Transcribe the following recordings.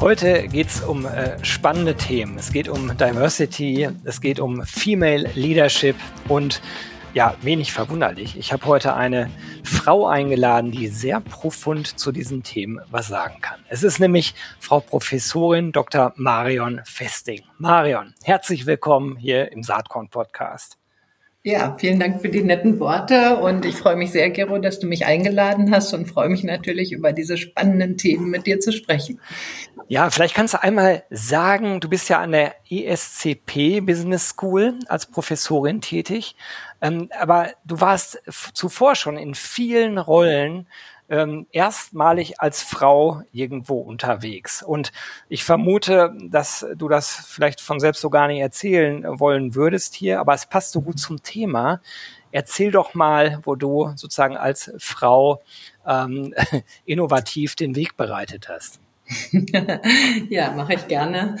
Heute geht es um äh, spannende Themen. Es geht um Diversity, es geht um Female Leadership und ja, wenig verwunderlich. Ich habe heute eine Frau eingeladen, die sehr profund zu diesen Themen was sagen kann. Es ist nämlich Frau Professorin Dr. Marion Festing. Marion, herzlich willkommen hier im Saatkorn Podcast. Ja, vielen Dank für die netten Worte und ich freue mich sehr, Gero, dass du mich eingeladen hast und freue mich natürlich über diese spannenden Themen mit dir zu sprechen. Ja, vielleicht kannst du einmal sagen, du bist ja an der ESCP Business School als Professorin tätig, ähm, aber du warst zuvor schon in vielen Rollen ähm, erstmalig als Frau irgendwo unterwegs. Und ich vermute, dass du das vielleicht von selbst so gar nicht erzählen wollen würdest hier, aber es passt so gut zum Thema. Erzähl doch mal, wo du sozusagen als Frau ähm, innovativ den Weg bereitet hast. ja, mache ich gerne.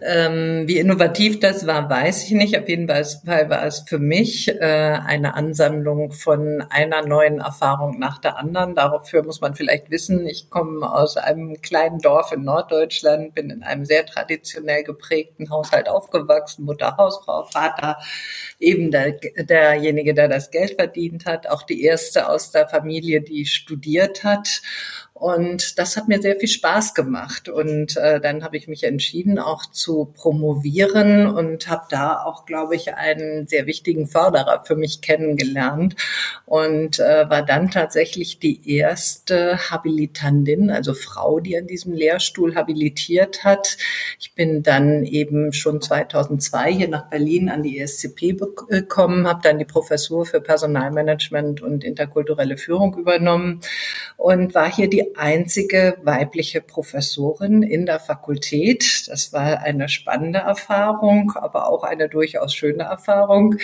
Ähm, wie innovativ das war, weiß ich nicht. Auf jeden Fall war es für mich äh, eine Ansammlung von einer neuen Erfahrung nach der anderen. Dafür muss man vielleicht wissen, ich komme aus einem kleinen Dorf in Norddeutschland, bin in einem sehr traditionell geprägten Haushalt aufgewachsen, Mutter Hausfrau, Vater eben der, derjenige, der das Geld verdient hat, auch die erste aus der Familie, die studiert hat. Und das hat mir sehr viel Spaß gemacht. Und äh, dann habe ich mich entschieden, auch zu promovieren und habe da auch, glaube ich, einen sehr wichtigen Förderer für mich kennengelernt und äh, war dann tatsächlich die erste Habilitandin, also Frau, die an diesem Lehrstuhl habilitiert hat. Ich bin dann eben schon 2002 hier nach Berlin an die ESCP gekommen, habe dann die Professur für Personalmanagement und interkulturelle Führung übernommen und war hier die einzige weibliche Professorin in der Fakultät. Das war eine spannende Erfahrung, aber auch eine durchaus schöne Erfahrung.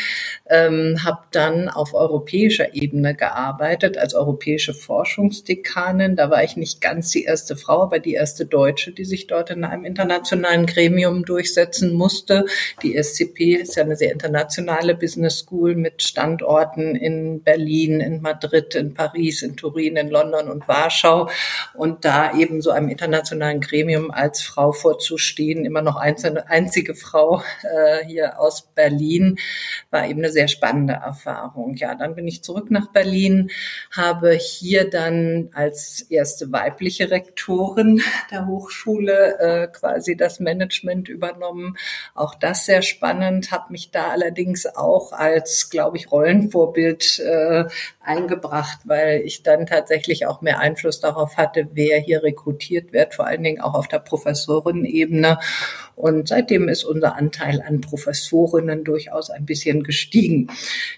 Ähm, habe dann auf europäischer Ebene gearbeitet als europäische Forschungsdekanin. Da war ich nicht ganz die erste Frau, aber die erste Deutsche, die sich dort in einem internationalen Gremium durchsetzen musste. Die SCP ist ja eine sehr internationale Business School mit Standorten in Berlin, in Madrid, in Paris, in Turin, in London und Warschau und da eben so einem internationalen Gremium als Frau vorzustehen, immer noch einzelne, einzige Frau äh, hier aus Berlin, war eben eine sehr spannende Erfahrung. Ja, dann bin ich zurück nach Berlin, habe hier dann als erste weibliche Rektorin der Hochschule äh, quasi das Management übernommen. Auch das sehr spannend, habe mich da allerdings auch als, glaube ich, Rollenvorbild äh, eingebracht, weil ich dann tatsächlich auch mehr Einfluss darauf hatte, wer hier rekrutiert wird, vor allen Dingen auch auf der Professorenebene. Und seitdem ist unser Anteil an Professorinnen durchaus ein bisschen gestiegen.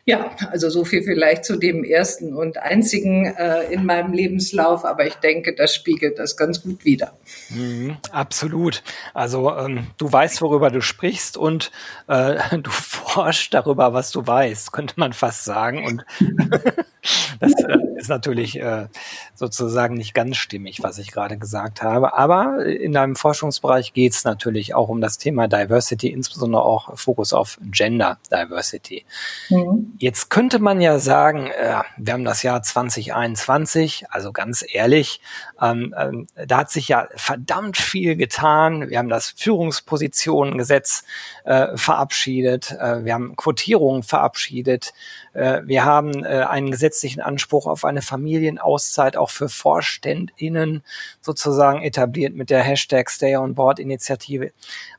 Ja, also so viel vielleicht zu dem ersten und einzigen äh, in meinem Lebenslauf, aber ich denke, das spiegelt das ganz gut wider. Mhm, absolut. Also ähm, du weißt, worüber du sprichst und äh, du forschst darüber, was du weißt, könnte man fast sagen. Und das äh, ist natürlich äh, sozusagen nicht ganz stimmig, was ich gerade gesagt habe. Aber in deinem Forschungsbereich geht es natürlich auch um das Thema Diversity, insbesondere auch Fokus auf Gender Diversity. Mhm. Jetzt könnte man ja sagen, äh, wir haben das Jahr 2021, also ganz ehrlich, ähm, ähm, da hat sich ja verdammt viel getan. Wir haben das Führungspositionengesetz äh, verabschiedet, äh, wir haben Quotierungen verabschiedet, wir haben äh, einen gesetzlichen Anspruch auf eine Familienauszeit auch für VorständInnen sozusagen etabliert mit der Hashtag Stay on Board Initiative.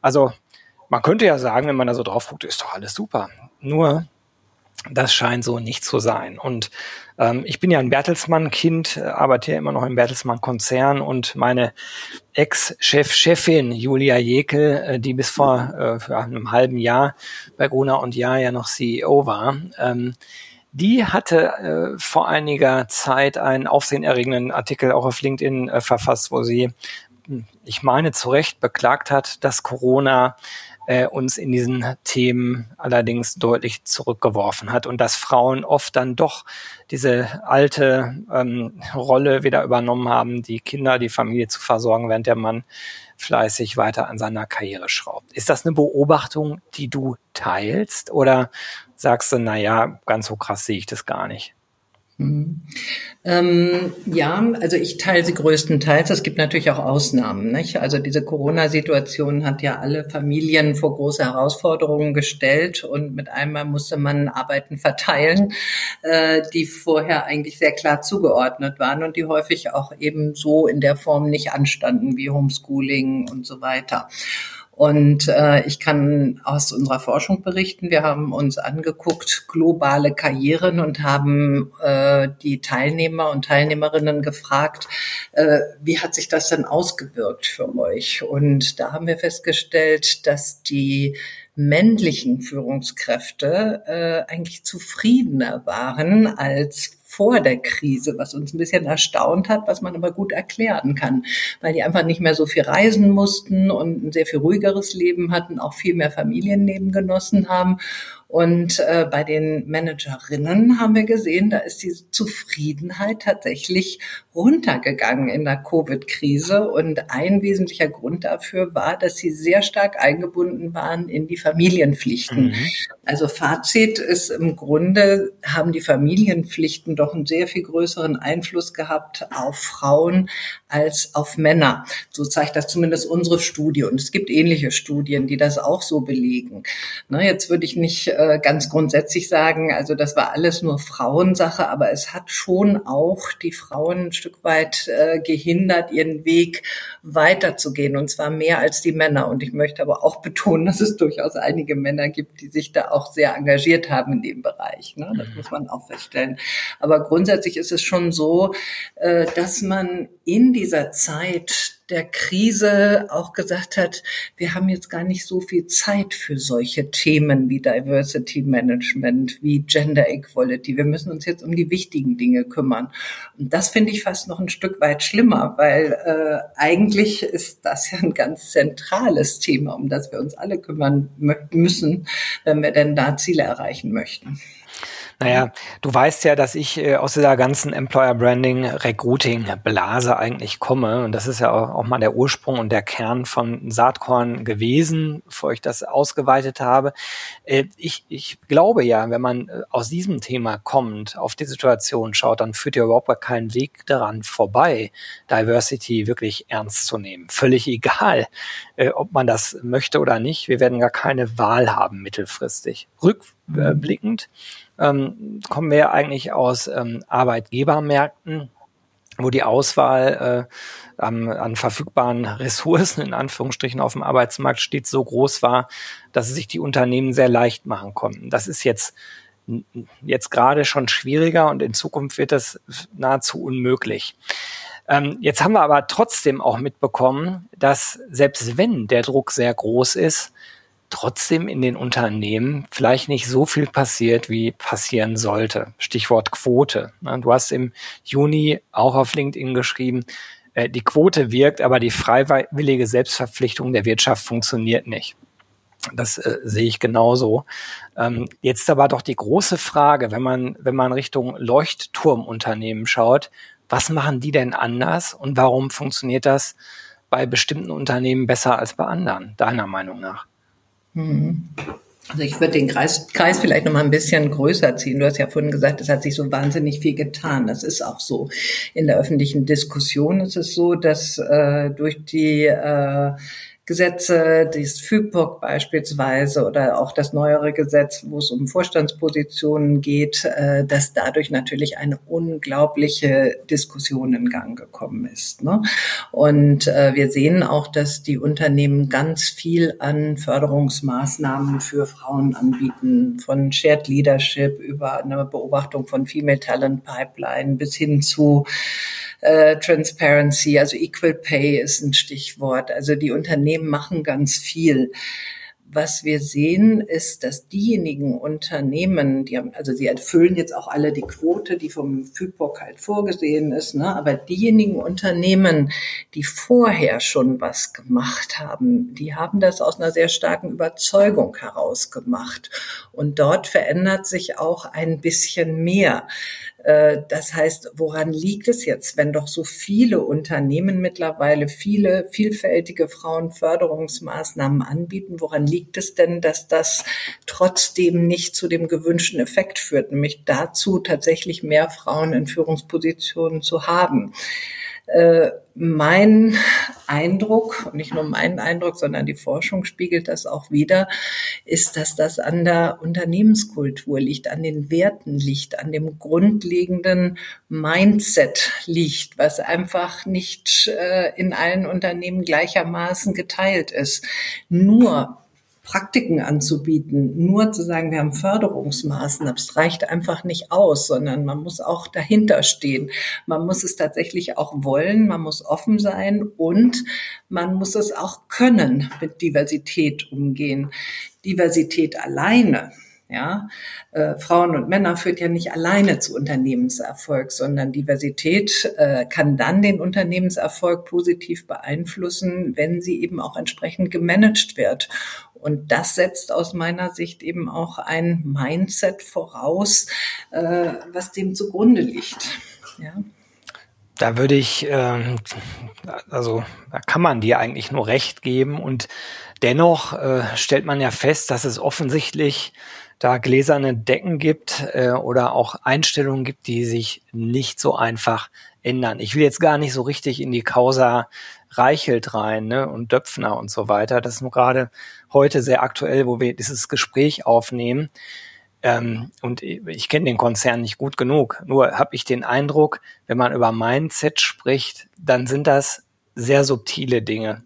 Also man könnte ja sagen, wenn man da so drauf guckt, ist doch alles super. Nur das scheint so nicht zu sein. Und ähm, ich bin ja ein Bertelsmann-Kind, arbeite ja immer noch im Bertelsmann-Konzern und meine Ex-Chef-Chefin Julia Jekel, äh, die bis vor äh, einem halben Jahr bei Gruner und Jahr ja noch CEO war, ähm, die hatte äh, vor einiger Zeit einen aufsehenerregenden Artikel auch auf LinkedIn äh, verfasst, wo sie, hm, ich meine, zu Recht beklagt hat, dass Corona äh, uns in diesen Themen allerdings deutlich zurückgeworfen hat und dass Frauen oft dann doch diese alte ähm, Rolle wieder übernommen haben, die Kinder, die Familie zu versorgen, während der Mann fleißig weiter an seiner Karriere schraubt. Ist das eine Beobachtung, die du teilst oder sagst du, na ja, ganz so krass sehe ich das gar nicht? Mhm. Ähm, ja, also ich teile sie größtenteils. Es gibt natürlich auch Ausnahmen. Nicht? Also diese Corona-Situation hat ja alle Familien vor große Herausforderungen gestellt und mit einmal musste man Arbeiten verteilen, äh, die vorher eigentlich sehr klar zugeordnet waren und die häufig auch eben so in der Form nicht anstanden wie Homeschooling und so weiter. Und äh, ich kann aus unserer Forschung berichten, wir haben uns angeguckt globale Karrieren und haben äh, die Teilnehmer und Teilnehmerinnen gefragt, äh, wie hat sich das denn ausgewirkt für euch? Und da haben wir festgestellt, dass die männlichen Führungskräfte äh, eigentlich zufriedener waren als vor der Krise, was uns ein bisschen erstaunt hat, was man aber gut erklären kann, weil die einfach nicht mehr so viel reisen mussten und ein sehr viel ruhigeres Leben hatten, auch viel mehr Familienleben genossen haben und äh, bei den Managerinnen haben wir gesehen, da ist die Zufriedenheit tatsächlich runtergegangen in der Covid-Krise. Und ein wesentlicher Grund dafür war, dass sie sehr stark eingebunden waren in die Familienpflichten. Mhm. Also Fazit ist im Grunde, haben die Familienpflichten doch einen sehr viel größeren Einfluss gehabt auf Frauen als auf Männer. So zeigt das zumindest unsere Studie. Und es gibt ähnliche Studien, die das auch so belegen. Na, jetzt würde ich nicht äh, ganz grundsätzlich sagen, also das war alles nur Frauensache, aber es hat schon auch die Frauen ein Stück weit äh, gehindert, ihren Weg weiterzugehen und zwar mehr als die Männer. Und ich möchte aber auch betonen, dass es durchaus einige Männer gibt, die sich da auch sehr engagiert haben in dem Bereich. Ne? Das muss man auch feststellen. Aber grundsätzlich ist es schon so, äh, dass man in dieser Zeit der Krise auch gesagt hat, wir haben jetzt gar nicht so viel Zeit für solche Themen wie Diversity Management, wie Gender Equality. Wir müssen uns jetzt um die wichtigen Dinge kümmern. Und das finde ich fast noch ein Stück weit schlimmer, weil äh, eigentlich ist das ja ein ganz zentrales Thema, um das wir uns alle kümmern müssen, wenn wir denn da Ziele erreichen möchten. Naja, du weißt ja, dass ich äh, aus dieser ganzen Employer Branding Recruiting Blase eigentlich komme. Und das ist ja auch, auch, mal der Ursprung und der Kern von Saatkorn gewesen, bevor ich das ausgeweitet habe. Äh, ich, ich glaube ja, wenn man äh, aus diesem Thema kommt, auf die Situation schaut, dann führt ja überhaupt keinen Weg daran vorbei, Diversity wirklich ernst zu nehmen. Völlig egal, äh, ob man das möchte oder nicht. Wir werden gar keine Wahl haben mittelfristig. Rückblickend ähm, kommen wir eigentlich aus ähm, Arbeitgebermärkten, wo die Auswahl äh, an, an verfügbaren Ressourcen in Anführungsstrichen auf dem Arbeitsmarkt stets so groß war, dass es sich die Unternehmen sehr leicht machen konnten. Das ist jetzt jetzt gerade schon schwieriger und in Zukunft wird das nahezu unmöglich. Ähm, jetzt haben wir aber trotzdem auch mitbekommen, dass selbst wenn der Druck sehr groß ist, trotzdem in den Unternehmen vielleicht nicht so viel passiert, wie passieren sollte. Stichwort Quote. Du hast im Juni auch auf LinkedIn geschrieben, äh, die Quote wirkt, aber die freiwillige Selbstverpflichtung der Wirtschaft funktioniert nicht. Das äh, sehe ich genauso. Ähm, jetzt aber doch die große Frage, wenn man, wenn man Richtung Leuchtturmunternehmen schaut, was machen die denn anders und warum funktioniert das bei bestimmten Unternehmen besser als bei anderen, deiner Meinung nach? Mhm. Also ich würde den Kreis, Kreis vielleicht noch mal ein bisschen größer ziehen. Du hast ja vorhin gesagt, es hat sich so wahnsinnig viel getan. Das ist auch so. In der öffentlichen Diskussion ist es so, dass äh, durch die äh, Gesetze, das FIPOC beispielsweise oder auch das neuere Gesetz, wo es um Vorstandspositionen geht, äh, dass dadurch natürlich eine unglaubliche Diskussion in Gang gekommen ist. Ne? Und äh, wir sehen auch, dass die Unternehmen ganz viel an Förderungsmaßnahmen für Frauen anbieten, von Shared Leadership über eine Beobachtung von Female Talent Pipeline bis hin zu äh, Transparency, also Equal Pay ist ein Stichwort. Also die Unternehmen machen ganz viel. was wir sehen, ist, dass diejenigen Unternehmen, die haben, also sie erfüllen jetzt auch alle die Quote, die vom FIPOC halt vorgesehen ist, ne? aber diejenigen Unternehmen, die vorher schon was gemacht haben, die haben das aus einer sehr starken Überzeugung heraus gemacht. Und dort verändert sich auch ein bisschen mehr. Äh, das heißt, woran liegt es jetzt, wenn doch so viele Unternehmen mittlerweile viele vielfältige Frauenförderungsmaßnahmen anbieten? Woran liegt es denn, dass das trotzdem nicht zu dem gewünschten Effekt führt, nämlich dazu, tatsächlich mehr Frauen in Führungspositionen zu haben? Äh, mein Eindruck, nicht nur mein Eindruck, sondern die Forschung spiegelt das auch wieder, ist, dass das an der Unternehmenskultur liegt, an den Werten liegt, an dem grundlegenden Mindset liegt, was einfach nicht äh, in allen Unternehmen gleichermaßen geteilt ist. Nur Praktiken anzubieten, nur zu sagen, wir haben Förderungsmaßnahmen, das reicht einfach nicht aus, sondern man muss auch dahinter stehen. Man muss es tatsächlich auch wollen, man muss offen sein und man muss es auch können, mit Diversität umgehen. Diversität alleine ja, äh, Frauen und Männer führt ja nicht alleine zu Unternehmenserfolg, sondern Diversität äh, kann dann den Unternehmenserfolg positiv beeinflussen, wenn sie eben auch entsprechend gemanagt wird. Und das setzt aus meiner Sicht eben auch ein Mindset voraus, äh, was dem zugrunde liegt. Ja. Da würde ich, äh, also da kann man dir eigentlich nur recht geben und dennoch äh, stellt man ja fest, dass es offensichtlich da gläserne Decken gibt äh, oder auch Einstellungen gibt, die sich nicht so einfach ändern. Ich will jetzt gar nicht so richtig in die Causa Reichelt rein ne, und Döpfner und so weiter. Das ist nur gerade heute sehr aktuell, wo wir dieses Gespräch aufnehmen. Ähm, und ich kenne den Konzern nicht gut genug. Nur habe ich den Eindruck, wenn man über Mindset spricht, dann sind das sehr subtile Dinge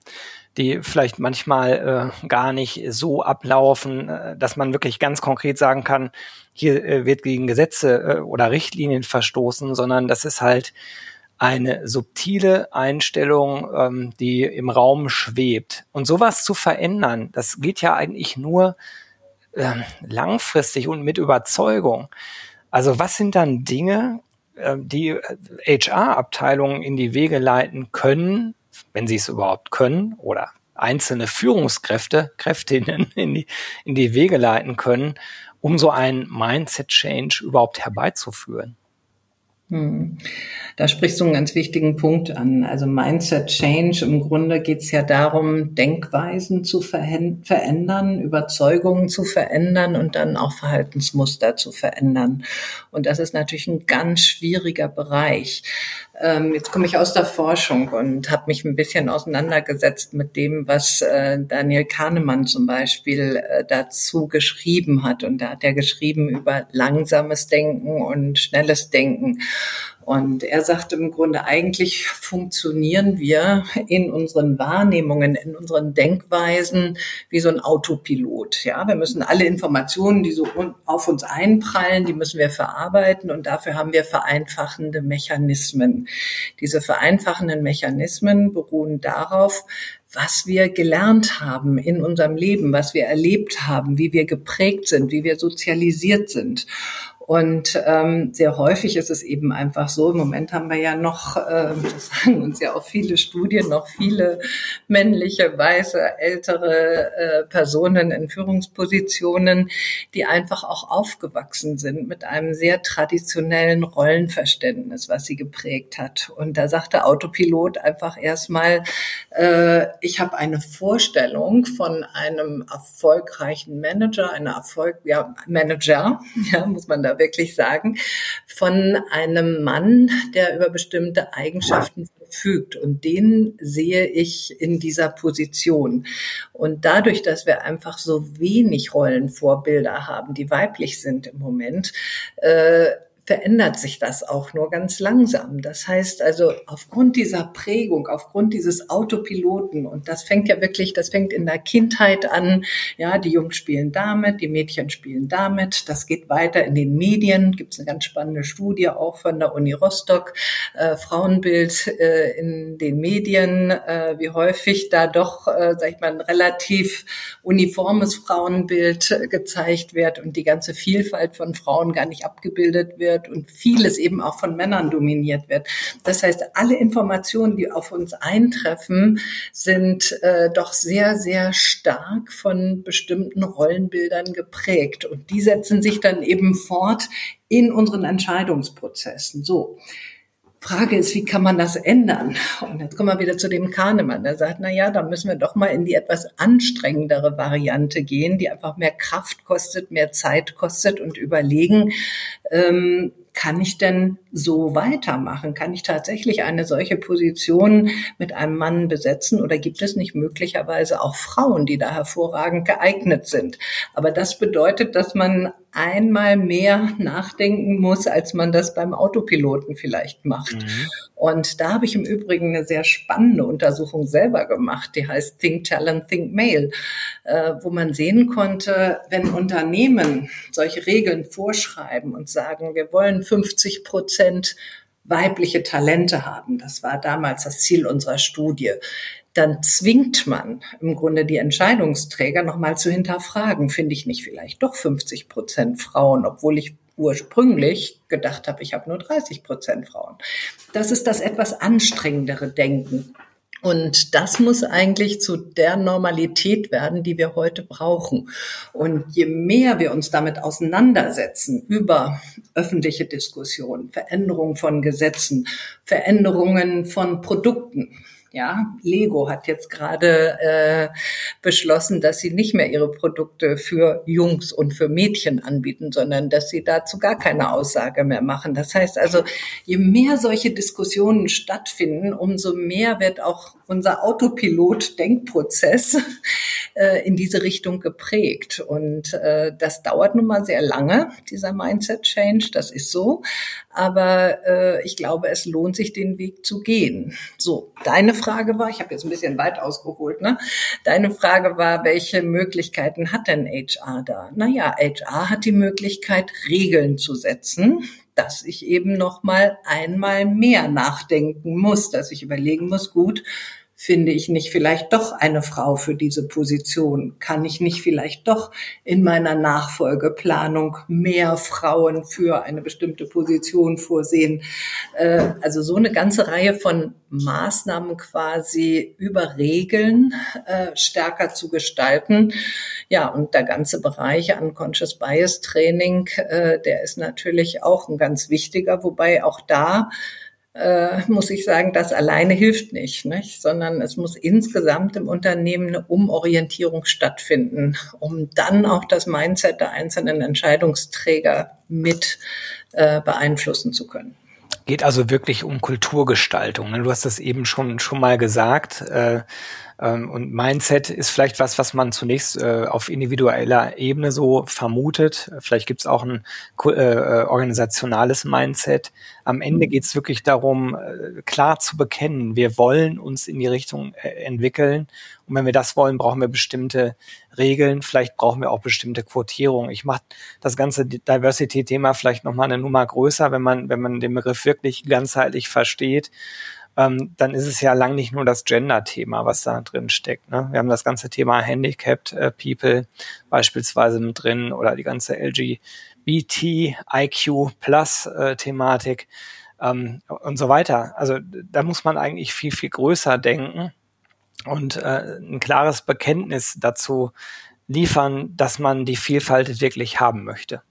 die vielleicht manchmal äh, gar nicht so ablaufen, äh, dass man wirklich ganz konkret sagen kann, hier äh, wird gegen Gesetze äh, oder Richtlinien verstoßen, sondern das ist halt eine subtile Einstellung, ähm, die im Raum schwebt. Und sowas zu verändern, das geht ja eigentlich nur äh, langfristig und mit Überzeugung. Also was sind dann Dinge, äh, die HR-Abteilungen in die Wege leiten können, wenn sie es überhaupt können, oder einzelne Führungskräfte, Kräftinnen in die, in die Wege leiten können, um so einen Mindset-Change überhaupt herbeizuführen? Hm. Da sprichst du einen ganz wichtigen Punkt an. Also Mindset Change, im Grunde geht es ja darum, Denkweisen zu verändern, Überzeugungen zu verändern und dann auch Verhaltensmuster zu verändern. Und das ist natürlich ein ganz schwieriger Bereich. Ähm, jetzt komme ich aus der Forschung und habe mich ein bisschen auseinandergesetzt mit dem, was äh, Daniel Kahnemann zum Beispiel äh, dazu geschrieben hat. Und da hat er geschrieben über langsames Denken und schnelles Denken. Und er sagte im Grunde, eigentlich funktionieren wir in unseren Wahrnehmungen, in unseren Denkweisen wie so ein Autopilot. Ja, wir müssen alle Informationen, die so auf uns einprallen, die müssen wir verarbeiten und dafür haben wir vereinfachende Mechanismen. Diese vereinfachenden Mechanismen beruhen darauf, was wir gelernt haben in unserem Leben, was wir erlebt haben, wie wir geprägt sind, wie wir sozialisiert sind. Und ähm, sehr häufig ist es eben einfach so, im Moment haben wir ja noch, äh, das sagen uns ja auch viele Studien, noch viele männliche, weiße, ältere äh, Personen in Führungspositionen, die einfach auch aufgewachsen sind mit einem sehr traditionellen Rollenverständnis, was sie geprägt hat. Und da sagt der Autopilot einfach erstmal, äh, ich habe eine Vorstellung von einem erfolgreichen Manager, einer Erfolg, ja, Manager, ja, muss man da wirklich sagen, von einem Mann, der über bestimmte Eigenschaften verfügt. Und den sehe ich in dieser Position. Und dadurch, dass wir einfach so wenig Rollenvorbilder haben, die weiblich sind im Moment, äh, verändert sich das auch nur ganz langsam. Das heißt also, aufgrund dieser Prägung, aufgrund dieses Autopiloten, und das fängt ja wirklich, das fängt in der Kindheit an, ja, die Jungs spielen damit, die Mädchen spielen damit, das geht weiter in den Medien, gibt es eine ganz spannende Studie auch von der Uni Rostock, äh, Frauenbild äh, in den Medien, äh, wie häufig da doch, äh, sag ich mal, ein relativ uniformes Frauenbild gezeigt wird und die ganze Vielfalt von Frauen gar nicht abgebildet wird und vieles eben auch von Männern dominiert wird. Das heißt, alle Informationen, die auf uns eintreffen, sind äh, doch sehr, sehr stark von bestimmten Rollenbildern geprägt. Und die setzen sich dann eben fort in unseren Entscheidungsprozessen. So. Frage ist, wie kann man das ändern? Und jetzt kommen wir wieder zu dem Kahnemann, der sagt, na ja, da müssen wir doch mal in die etwas anstrengendere Variante gehen, die einfach mehr Kraft kostet, mehr Zeit kostet und überlegen, ähm, kann ich denn so weitermachen? Kann ich tatsächlich eine solche Position mit einem Mann besetzen oder gibt es nicht möglicherweise auch Frauen, die da hervorragend geeignet sind? Aber das bedeutet, dass man einmal mehr nachdenken muss, als man das beim Autopiloten vielleicht macht. Mhm. Und da habe ich im Übrigen eine sehr spannende Untersuchung selber gemacht, die heißt Think Talent, Think Male, äh, wo man sehen konnte, wenn Unternehmen solche Regeln vorschreiben und sagen, wir wollen 50 Prozent weibliche Talente haben, das war damals das Ziel unserer Studie, dann zwingt man im Grunde die Entscheidungsträger nochmal zu hinterfragen, finde ich nicht vielleicht doch 50 Prozent Frauen, obwohl ich ursprünglich gedacht habe, ich habe nur 30 Prozent Frauen. Das ist das etwas anstrengendere Denken. Und das muss eigentlich zu der Normalität werden, die wir heute brauchen. Und je mehr wir uns damit auseinandersetzen über öffentliche Diskussionen, Veränderungen von Gesetzen, Veränderungen von Produkten, ja, Lego hat jetzt gerade äh, beschlossen, dass sie nicht mehr ihre Produkte für Jungs und für Mädchen anbieten, sondern dass sie dazu gar keine Aussage mehr machen. Das heißt also, je mehr solche Diskussionen stattfinden, umso mehr wird auch unser Autopilot-Denkprozess äh, in diese Richtung geprägt. Und äh, das dauert nun mal sehr lange, dieser Mindset-Change, das ist so. Aber äh, ich glaube, es lohnt sich, den Weg zu gehen. So, deine Frage war, ich habe jetzt ein bisschen weit ausgeholt, ne? Deine Frage war, welche Möglichkeiten hat denn HR da? Naja, HR hat die Möglichkeit, Regeln zu setzen, dass ich eben noch mal einmal mehr nachdenken muss, dass ich überlegen muss, gut, finde ich nicht vielleicht doch eine Frau für diese Position? Kann ich nicht vielleicht doch in meiner Nachfolgeplanung mehr Frauen für eine bestimmte Position vorsehen? Äh, also so eine ganze Reihe von Maßnahmen quasi über Regeln äh, stärker zu gestalten. Ja, und der ganze Bereich Unconscious Bias Training, äh, der ist natürlich auch ein ganz wichtiger, wobei auch da äh, muss ich sagen, das alleine hilft nicht, nicht, sondern es muss insgesamt im Unternehmen eine Umorientierung stattfinden, um dann auch das Mindset der einzelnen Entscheidungsträger mit äh, beeinflussen zu können. Geht also wirklich um Kulturgestaltung. Ne? Du hast das eben schon schon mal gesagt. Äh, ähm, und Mindset ist vielleicht was, was man zunächst äh, auf individueller Ebene so vermutet. Vielleicht gibt es auch ein äh, äh, organisationales Mindset. Am Ende geht es wirklich darum, äh, klar zu bekennen, wir wollen uns in die Richtung äh, entwickeln. Und wenn wir das wollen, brauchen wir bestimmte Regeln. Vielleicht brauchen wir auch bestimmte Quotierungen. Ich mache das ganze Diversity-Thema vielleicht nochmal eine Nummer größer, wenn man, wenn man den Begriff wirklich ganzheitlich versteht ähm, dann ist es ja lang nicht nur das Gender-Thema, was da drin steckt. Ne? Wir haben das ganze Thema Handicapped äh, People beispielsweise mit drin oder die ganze LGBT, IQ Plus äh, Thematik ähm, und so weiter. Also da muss man eigentlich viel, viel größer denken und äh, ein klares Bekenntnis dazu liefern, dass man die Vielfalt wirklich haben möchte.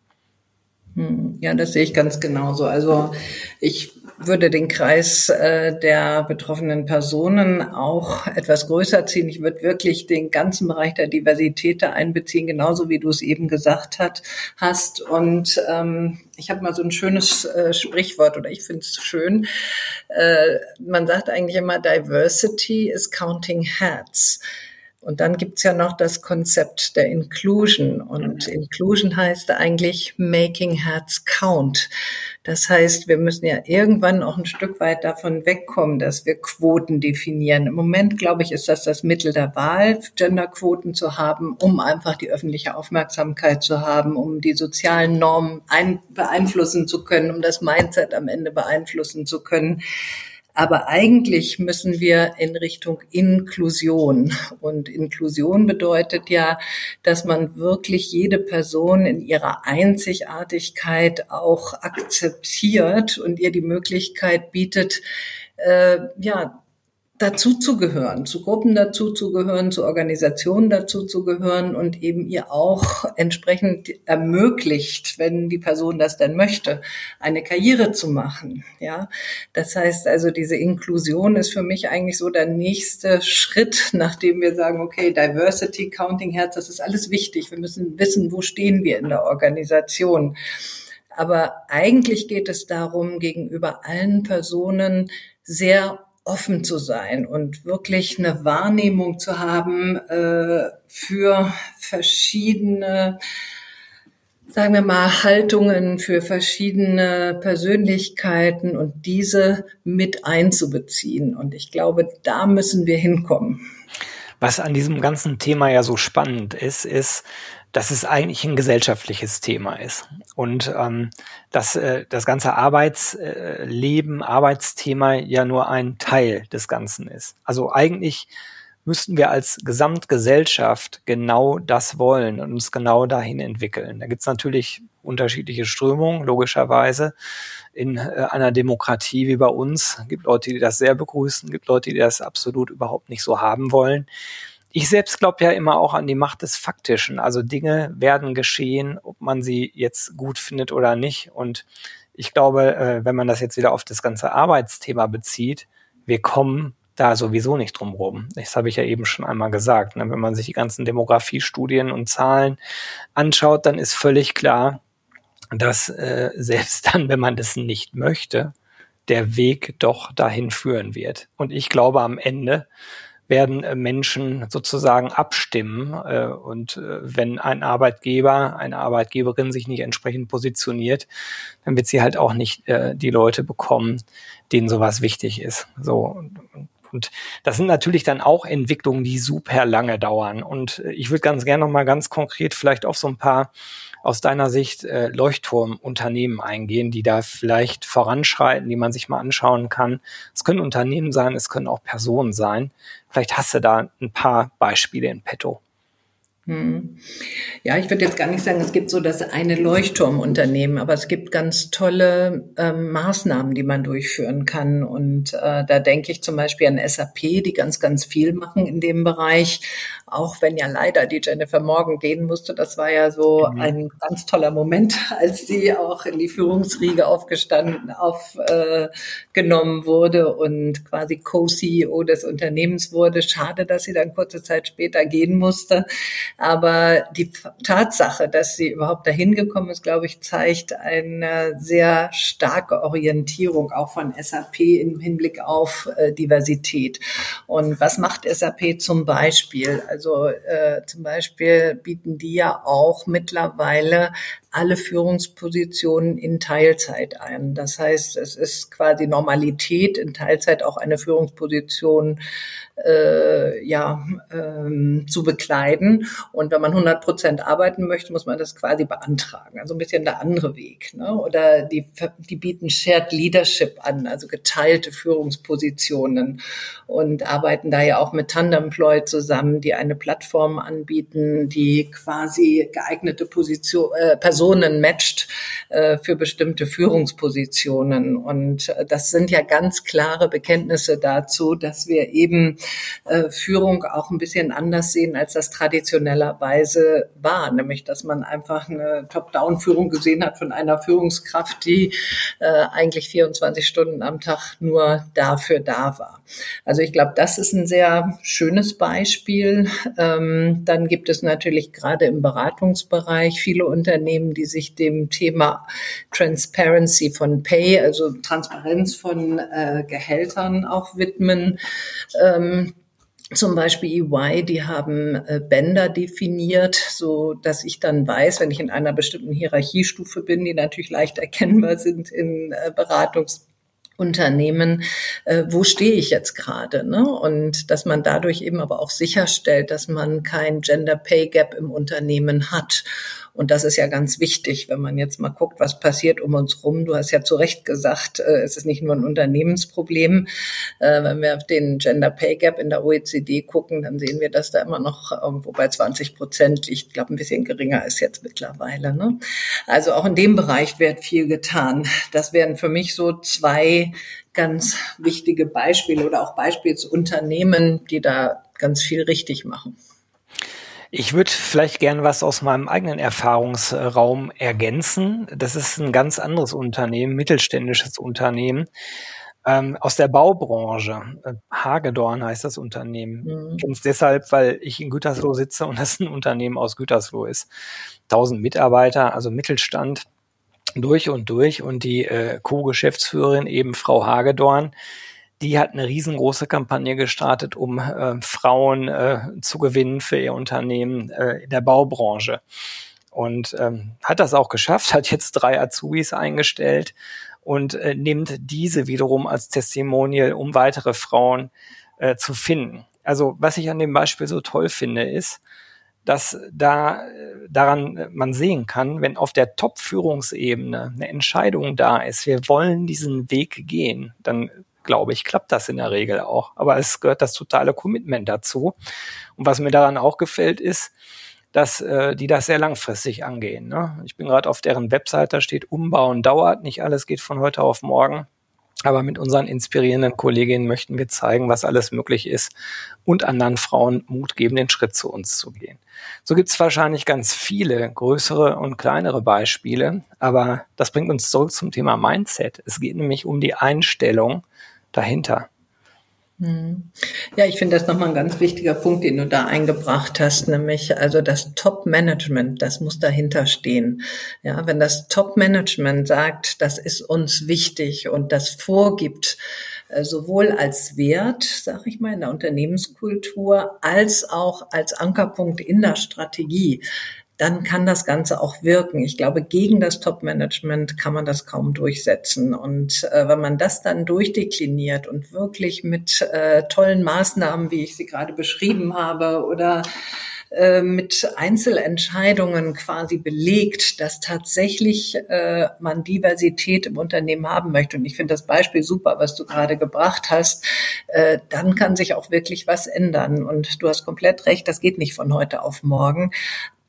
Hm, ja, das sehe ich ganz genauso. Also ich würde den Kreis äh, der betroffenen Personen auch etwas größer ziehen. Ich würde wirklich den ganzen Bereich der Diversität da einbeziehen, genauso wie du es eben gesagt hat, hast. Und ähm, ich habe mal so ein schönes äh, Sprichwort oder ich finde es schön. Äh, man sagt eigentlich immer, Diversity is counting hats. Und dann gibt's ja noch das Konzept der Inclusion. Und Inclusion heißt eigentlich Making Hearts Count. Das heißt, wir müssen ja irgendwann auch ein Stück weit davon wegkommen, dass wir Quoten definieren. Im Moment, glaube ich, ist das das Mittel der Wahl, Genderquoten zu haben, um einfach die öffentliche Aufmerksamkeit zu haben, um die sozialen Normen beeinflussen zu können, um das Mindset am Ende beeinflussen zu können. Aber eigentlich müssen wir in Richtung Inklusion. Und Inklusion bedeutet ja, dass man wirklich jede Person in ihrer Einzigartigkeit auch akzeptiert und ihr die Möglichkeit bietet, äh, ja, dazu zu gehören, zu Gruppen dazu zu gehören, zu Organisationen dazu zu gehören und eben ihr auch entsprechend ermöglicht, wenn die Person das denn möchte, eine Karriere zu machen. Ja, das heißt also, diese Inklusion ist für mich eigentlich so der nächste Schritt, nachdem wir sagen, okay, Diversity, Counting Herz, das ist alles wichtig. Wir müssen wissen, wo stehen wir in der Organisation. Aber eigentlich geht es darum, gegenüber allen Personen sehr offen zu sein und wirklich eine Wahrnehmung zu haben äh, für verschiedene, sagen wir mal, Haltungen, für verschiedene Persönlichkeiten und diese mit einzubeziehen. Und ich glaube, da müssen wir hinkommen. Was an diesem ganzen Thema ja so spannend ist, ist, dass es eigentlich ein gesellschaftliches Thema ist und ähm, dass äh, das ganze Arbeitsleben, Arbeitsthema ja nur ein Teil des Ganzen ist. Also eigentlich müssten wir als Gesamtgesellschaft genau das wollen und uns genau dahin entwickeln. Da gibt's natürlich unterschiedliche Strömungen, logischerweise. In äh, einer Demokratie wie bei uns gibt Leute, die das sehr begrüßen, gibt Leute, die das absolut überhaupt nicht so haben wollen ich selbst glaube ja immer auch an die Macht des Faktischen. Also Dinge werden geschehen, ob man sie jetzt gut findet oder nicht. Und ich glaube, äh, wenn man das jetzt wieder auf das ganze Arbeitsthema bezieht, wir kommen da sowieso nicht drum rum. Das habe ich ja eben schon einmal gesagt. Ne? Wenn man sich die ganzen Demografiestudien und Zahlen anschaut, dann ist völlig klar, dass äh, selbst dann, wenn man das nicht möchte, der Weg doch dahin führen wird. Und ich glaube am Ende, werden äh, Menschen sozusagen abstimmen. Äh, und äh, wenn ein Arbeitgeber, eine Arbeitgeberin sich nicht entsprechend positioniert, dann wird sie halt auch nicht die Leute bekommen, denen sowas wichtig ist. So. Und das sind natürlich dann auch Entwicklungen, die super lange dauern. Und ich würde ganz gerne noch ganz konkret vielleicht auf so ein paar aus deiner Sicht äh, Leuchtturmunternehmen eingehen, die da vielleicht voranschreiten, die man sich mal anschauen kann. Es können Unternehmen sein, es können auch Personen sein. Vielleicht hast du da ein paar Beispiele in petto. Hm. Ja, ich würde jetzt gar nicht sagen, es gibt so das eine Leuchtturmunternehmen, aber es gibt ganz tolle ähm, Maßnahmen, die man durchführen kann. Und äh, da denke ich zum Beispiel an SAP, die ganz, ganz viel machen in dem Bereich auch wenn ja leider die Jennifer Morgan gehen musste. Das war ja so mhm. ein ganz toller Moment, als sie auch in die Führungsriege aufgestanden, aufgenommen äh, wurde und quasi Co-CEO des Unternehmens wurde. Schade, dass sie dann kurze Zeit später gehen musste. Aber die Tatsache, dass sie überhaupt dahin gekommen ist, glaube ich, zeigt eine sehr starke Orientierung auch von SAP im Hinblick auf äh, Diversität. Und was macht SAP zum Beispiel? Also äh, zum Beispiel bieten die ja auch mittlerweile alle Führungspositionen in Teilzeit ein. Das heißt, es ist quasi Normalität, in Teilzeit auch eine Führungsposition äh, ja, ähm, zu bekleiden. Und wenn man 100 Prozent arbeiten möchte, muss man das quasi beantragen. Also ein bisschen der andere Weg. Ne? Oder die, die bieten Shared Leadership an, also geteilte Führungspositionen und arbeiten da ja auch mit Tandemploy zusammen, die eine Plattform anbieten, die quasi geeignete Position, äh, Personen matcht äh, für bestimmte Führungspositionen. Und äh, das sind ja ganz klare Bekenntnisse dazu, dass wir eben äh, Führung auch ein bisschen anders sehen, als das traditionellerweise war. Nämlich, dass man einfach eine Top-Down-Führung gesehen hat von einer Führungskraft, die äh, eigentlich 24 Stunden am Tag nur dafür da war. Also ich glaube, das ist ein sehr schönes Beispiel. Ähm, dann gibt es natürlich gerade im Beratungsbereich viele Unternehmen, die sich dem Thema Transparency von Pay, also Transparenz von äh, Gehältern auch widmen. Ähm, zum Beispiel EY, die haben äh, Bänder definiert, so dass ich dann weiß, wenn ich in einer bestimmten Hierarchiestufe bin, die natürlich leicht erkennbar sind in äh, Beratungs Unternehmen, äh, wo stehe ich jetzt gerade? Ne? Und dass man dadurch eben aber auch sicherstellt, dass man kein Gender Pay Gap im Unternehmen hat. Und das ist ja ganz wichtig, wenn man jetzt mal guckt, was passiert um uns rum. Du hast ja zu Recht gesagt, äh, es ist nicht nur ein Unternehmensproblem. Äh, wenn wir auf den Gender Pay Gap in der OECD gucken, dann sehen wir, dass da immer noch irgendwo bei 20 Prozent, ich glaube, ein bisschen geringer ist jetzt mittlerweile. Ne? Also auch in dem Bereich wird viel getan. Das wären für mich so zwei ganz wichtige Beispiele oder auch Beispielsunternehmen, die da ganz viel richtig machen. Ich würde vielleicht gern was aus meinem eigenen Erfahrungsraum ergänzen. Das ist ein ganz anderes Unternehmen, mittelständisches Unternehmen ähm, aus der Baubranche. Äh, Hagedorn heißt das Unternehmen. Mhm. Ich kenne es deshalb, weil ich in Gütersloh sitze und das ein Unternehmen aus Gütersloh ist. 1000 Mitarbeiter, also Mittelstand durch und durch und die äh, Co-Geschäftsführerin eben Frau Hagedorn die hat eine riesengroße Kampagne gestartet, um äh, Frauen äh, zu gewinnen für ihr Unternehmen äh, in der Baubranche. Und ähm, hat das auch geschafft, hat jetzt drei Azubis eingestellt und äh, nimmt diese wiederum als Testimonial, um weitere Frauen äh, zu finden. Also was ich an dem Beispiel so toll finde, ist, dass da daran man sehen kann, wenn auf der Top-Führungsebene eine Entscheidung da ist, wir wollen diesen Weg gehen, dann glaube ich, klappt das in der Regel auch. Aber es gehört das totale Commitment dazu. Und was mir daran auch gefällt, ist, dass äh, die das sehr langfristig angehen. Ne? Ich bin gerade auf deren Website, da steht Umbauen dauert, nicht alles geht von heute auf morgen. Aber mit unseren inspirierenden Kolleginnen möchten wir zeigen, was alles möglich ist und anderen Frauen Mut geben, den Schritt zu uns zu gehen. So gibt es wahrscheinlich ganz viele größere und kleinere Beispiele, aber das bringt uns zurück zum Thema Mindset. Es geht nämlich um die Einstellung, dahinter. Hm. Ja, ich finde das nochmal ein ganz wichtiger Punkt, den du da eingebracht hast, nämlich also das Top-Management, das muss dahinter stehen. Ja, wenn das Top-Management sagt, das ist uns wichtig und das vorgibt, äh, sowohl als Wert, sag ich mal, in der Unternehmenskultur, als auch als Ankerpunkt in der Strategie, dann kann das Ganze auch wirken. Ich glaube, gegen das Top-Management kann man das kaum durchsetzen. Und äh, wenn man das dann durchdekliniert und wirklich mit äh, tollen Maßnahmen, wie ich sie gerade beschrieben habe, oder äh, mit Einzelentscheidungen quasi belegt, dass tatsächlich äh, man Diversität im Unternehmen haben möchte. Und ich finde das Beispiel super, was du gerade gebracht hast. Äh, dann kann sich auch wirklich was ändern. Und du hast komplett recht, das geht nicht von heute auf morgen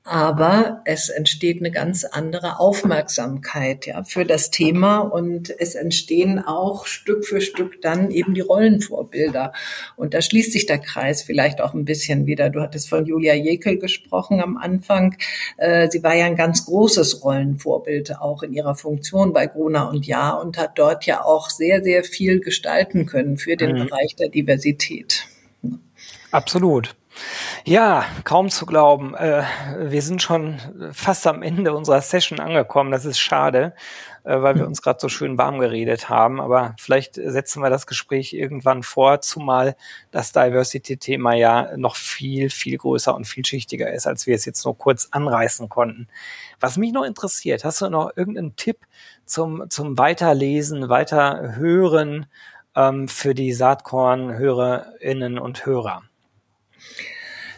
aber es entsteht eine ganz andere Aufmerksamkeit ja, für das Thema und es entstehen auch Stück für Stück dann eben die Rollenvorbilder. Und da schließt sich der Kreis vielleicht auch ein bisschen wieder. Du hattest von Julia Jekel gesprochen am Anfang. Äh, sie war ja ein ganz großes Rollenvorbild auch in ihrer Funktion bei Gruner und Ja und hat dort ja auch sehr, sehr viel gestalten können für den mhm. Bereich der Diversität. Absolut. Ja, kaum zu glauben. Äh, wir sind schon fast am Ende unserer Session angekommen. Das ist schade, äh, weil wir uns gerade so schön warm geredet haben. Aber vielleicht setzen wir das Gespräch irgendwann vor, zumal das Diversity-Thema ja noch viel, viel größer und vielschichtiger ist, als wir es jetzt nur kurz anreißen konnten. Was mich noch interessiert, hast du noch irgendeinen Tipp zum, zum Weiterlesen, Weiterhören ähm, für die Saatkorn-Hörerinnen und Hörer?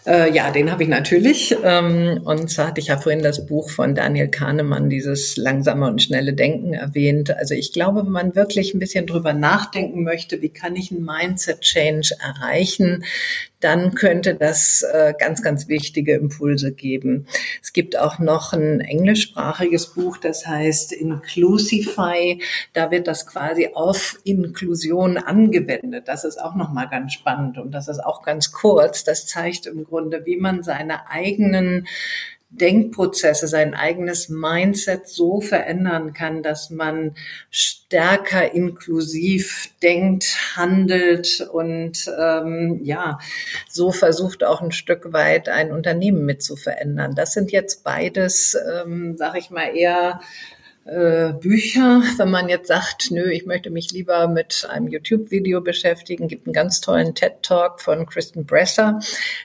Äh, ja, den habe ich natürlich. Ähm, und zwar hatte ich ja vorhin das Buch von Daniel Kahnemann, dieses langsame und schnelle Denken erwähnt. Also ich glaube, wenn man wirklich ein bisschen drüber nachdenken möchte, wie kann ich ein Mindset-Change erreichen, dann könnte das äh, ganz, ganz wichtige Impulse geben. Es gibt auch noch ein englischsprachiges Buch, das heißt Inclusify. Da wird das quasi auf Inklusion angewendet. Das ist auch nochmal ganz spannend und das ist auch ganz kurz. Das zeigt im Grunde, wie man seine eigenen Denkprozesse, sein eigenes Mindset so verändern kann, dass man stärker inklusiv denkt, handelt und ähm, ja, so versucht auch ein Stück weit ein Unternehmen mit zu verändern. Das sind jetzt beides, ähm, sage ich mal, eher äh, Bücher. Wenn man jetzt sagt, nö, ich möchte mich lieber mit einem YouTube-Video beschäftigen, gibt einen ganz tollen TED-Talk von Kristen Bresser.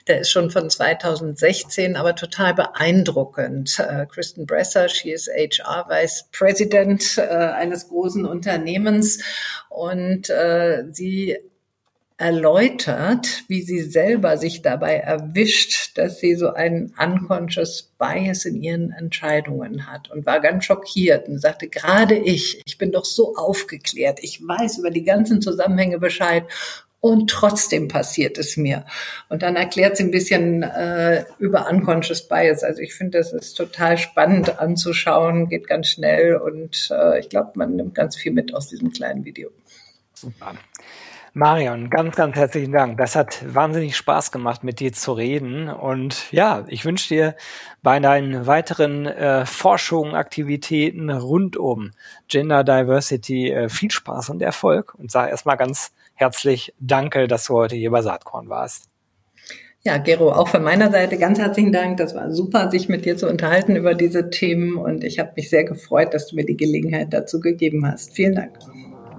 Der ist schon von 2016, aber total beeindruckend. Äh, Kristen Bresser, she is HR Vice President äh, eines großen Unternehmens und äh, sie erläutert, wie sie selber sich dabei erwischt, dass sie so einen unconscious bias in ihren Entscheidungen hat und war ganz schockiert und sagte, gerade ich, ich bin doch so aufgeklärt, ich weiß über die ganzen Zusammenhänge Bescheid und trotzdem passiert es mir. Und dann erklärt sie ein bisschen äh, über Unconscious Bias. Also ich finde, das ist total spannend anzuschauen, geht ganz schnell und äh, ich glaube, man nimmt ganz viel mit aus diesem kleinen Video. Super. Marion, ganz, ganz herzlichen Dank. Das hat wahnsinnig Spaß gemacht, mit dir zu reden. Und ja, ich wünsche dir bei deinen weiteren äh, Forschungen, Aktivitäten rund um Gender Diversity äh, viel Spaß und Erfolg. Und sage erstmal ganz herzlich Danke, dass du heute hier bei Saatkorn warst. Ja, Gero, auch von meiner Seite ganz herzlichen Dank. Das war super, sich mit dir zu unterhalten über diese Themen. Und ich habe mich sehr gefreut, dass du mir die Gelegenheit dazu gegeben hast. Vielen Dank.